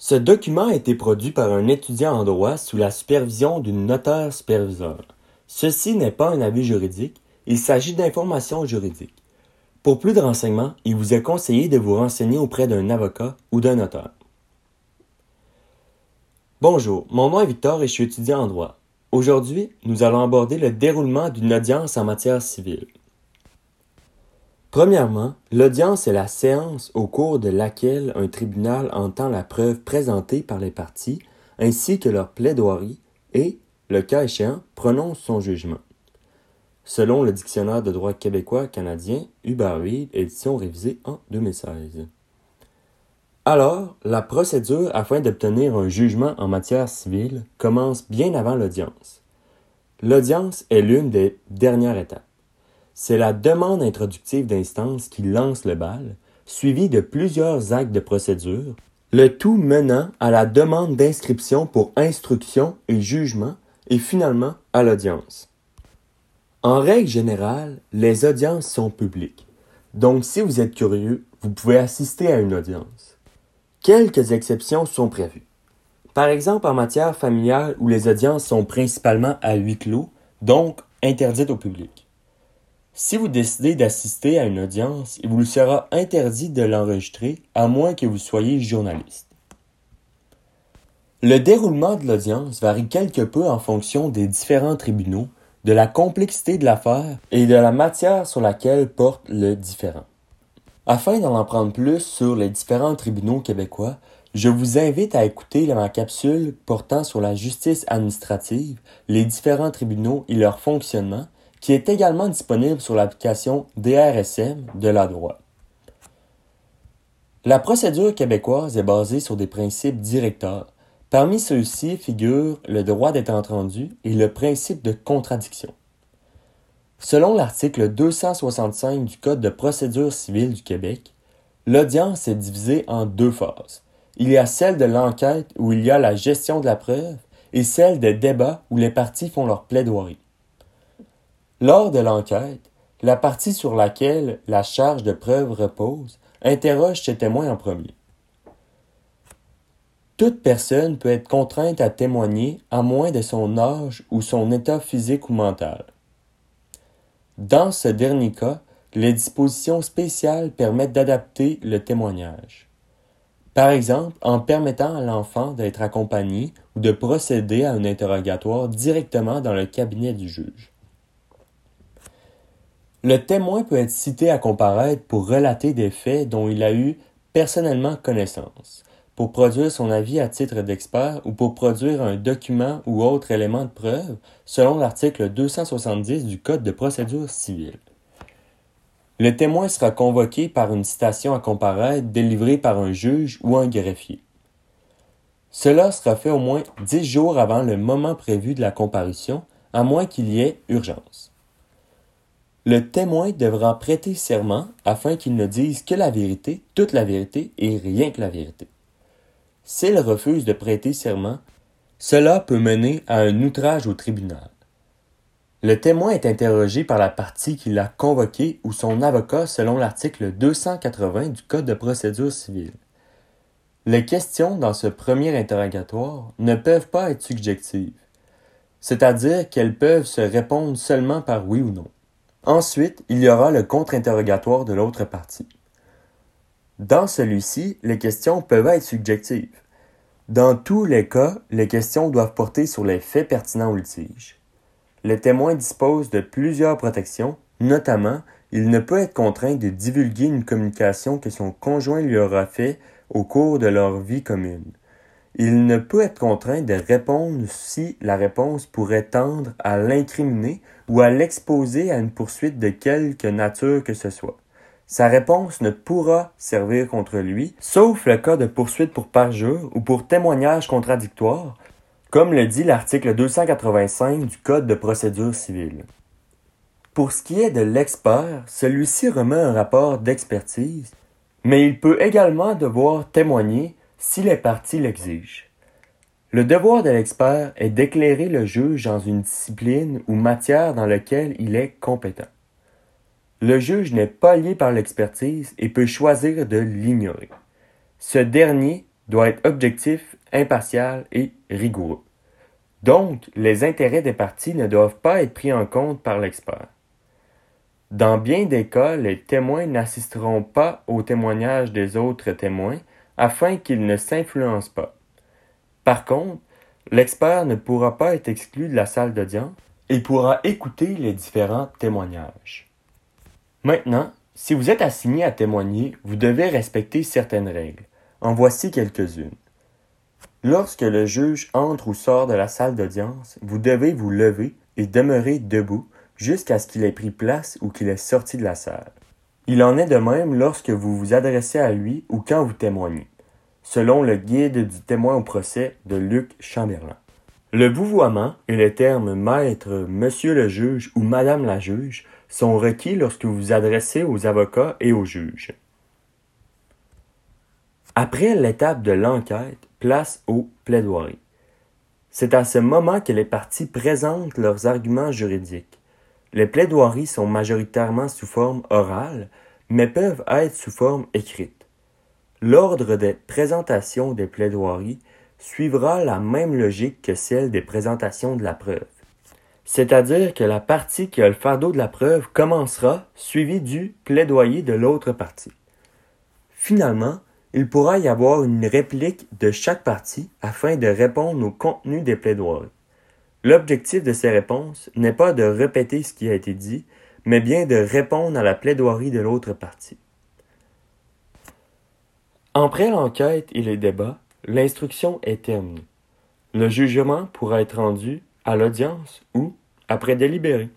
Ce document a été produit par un étudiant en droit sous la supervision d'une notaire superviseur. Ceci n'est pas un avis juridique, il s'agit d'informations juridiques. Pour plus de renseignements, il vous est conseillé de vous renseigner auprès d'un avocat ou d'un notaire. Bonjour, mon nom est Victor et je suis étudiant en droit. Aujourd'hui, nous allons aborder le déroulement d'une audience en matière civile. Premièrement, l'audience est la séance au cours de laquelle un tribunal entend la preuve présentée par les parties ainsi que leur plaidoirie et, le cas échéant, prononce son jugement. Selon le Dictionnaire de droit québécois-canadien, Hubert Reed, édition révisée en 2016. Alors, la procédure afin d'obtenir un jugement en matière civile commence bien avant l'audience. L'audience est l'une des dernières étapes. C'est la demande introductive d'instance qui lance le bal, suivie de plusieurs actes de procédure, le tout menant à la demande d'inscription pour instruction et jugement et finalement à l'audience. En règle générale, les audiences sont publiques. Donc si vous êtes curieux, vous pouvez assister à une audience. Quelques exceptions sont prévues. Par exemple en matière familiale où les audiences sont principalement à huis clos, donc interdites au public. Si vous décidez d'assister à une audience, il vous sera interdit de l'enregistrer à moins que vous soyez journaliste. Le déroulement de l'audience varie quelque peu en fonction des différents tribunaux, de la complexité de l'affaire et de la matière sur laquelle porte le différent. Afin d'en apprendre plus sur les différents tribunaux québécois, je vous invite à écouter ma capsule portant sur la justice administrative, les différents tribunaux et leur fonctionnement, qui est également disponible sur l'application DRSM de la droite. La procédure québécoise est basée sur des principes directeurs. Parmi ceux-ci figurent le droit d'être entendu et le principe de contradiction. Selon l'article 265 du Code de procédure civile du Québec, l'audience est divisée en deux phases. Il y a celle de l'enquête où il y a la gestion de la preuve et celle des débats où les parties font leur plaidoirie. Lors de l'enquête, la partie sur laquelle la charge de preuve repose interroge ses témoins en premier. Toute personne peut être contrainte à témoigner à moins de son âge ou son état physique ou mental. Dans ce dernier cas, les dispositions spéciales permettent d'adapter le témoignage. Par exemple, en permettant à l'enfant d'être accompagné ou de procéder à un interrogatoire directement dans le cabinet du juge. Le témoin peut être cité à comparaître pour relater des faits dont il a eu personnellement connaissance, pour produire son avis à titre d'expert ou pour produire un document ou autre élément de preuve selon l'article 270 du Code de procédure civile. Le témoin sera convoqué par une citation à comparaître délivrée par un juge ou un greffier. Cela sera fait au moins dix jours avant le moment prévu de la comparution, à moins qu'il y ait urgence. Le témoin devra prêter serment afin qu'il ne dise que la vérité, toute la vérité et rien que la vérité. S'il refuse de prêter serment, cela peut mener à un outrage au tribunal. Le témoin est interrogé par la partie qui l'a convoqué ou son avocat selon l'article 280 du Code de procédure civile. Les questions dans ce premier interrogatoire ne peuvent pas être subjectives, c'est-à-dire qu'elles peuvent se répondre seulement par oui ou non. Ensuite, il y aura le contre-interrogatoire de l'autre partie. Dans celui-ci, les questions peuvent être subjectives. Dans tous les cas, les questions doivent porter sur les faits pertinents au litige. Le témoin dispose de plusieurs protections, notamment, il ne peut être contraint de divulguer une communication que son conjoint lui aura fait au cours de leur vie commune. Il ne peut être contraint de répondre si la réponse pourrait tendre à l'incriminer ou à l'exposer à une poursuite de quelque nature que ce soit. Sa réponse ne pourra servir contre lui, sauf le cas de poursuite pour parjure ou pour témoignage contradictoire, comme le dit l'article 285 du Code de procédure civile. Pour ce qui est de l'expert, celui-ci remet un rapport d'expertise, mais il peut également devoir témoigner si les parties l'exigent. Le devoir de l'expert est d'éclairer le juge dans une discipline ou matière dans laquelle il est compétent. Le juge n'est pas lié par l'expertise et peut choisir de l'ignorer. Ce dernier doit être objectif, impartial et rigoureux. Donc, les intérêts des parties ne doivent pas être pris en compte par l'expert. Dans bien des cas, les témoins n'assisteront pas au témoignage des autres témoins afin qu'ils ne s'influencent pas. Par contre, l'expert ne pourra pas être exclu de la salle d'audience et pourra écouter les différents témoignages. Maintenant, si vous êtes assigné à témoigner, vous devez respecter certaines règles. En voici quelques-unes. Lorsque le juge entre ou sort de la salle d'audience, vous devez vous lever et demeurer debout jusqu'à ce qu'il ait pris place ou qu'il ait sorti de la salle. Il en est de même lorsque vous vous adressez à lui ou quand vous témoignez, selon le guide du témoin au procès de Luc Chamberlain. Le vouvoiement et les termes maître, monsieur le juge ou madame la juge sont requis lorsque vous vous adressez aux avocats et aux juges. Après l'étape de l'enquête, place aux plaidoiries. C'est à ce moment que les parties présentent leurs arguments juridiques. Les plaidoiries sont majoritairement sous forme orale, mais peuvent être sous forme écrite. L'ordre des présentations des plaidoiries suivra la même logique que celle des présentations de la preuve. C'est-à-dire que la partie qui a le fardeau de la preuve commencera, suivi du plaidoyer de l'autre partie. Finalement, il pourra y avoir une réplique de chaque partie afin de répondre au contenu des plaidoiries. L'objectif de ces réponses n'est pas de répéter ce qui a été dit, mais bien de répondre à la plaidoirie de l'autre partie. Après l'enquête et les débats, l'instruction est terminée. Le jugement pourra être rendu à l'audience ou après délibéré.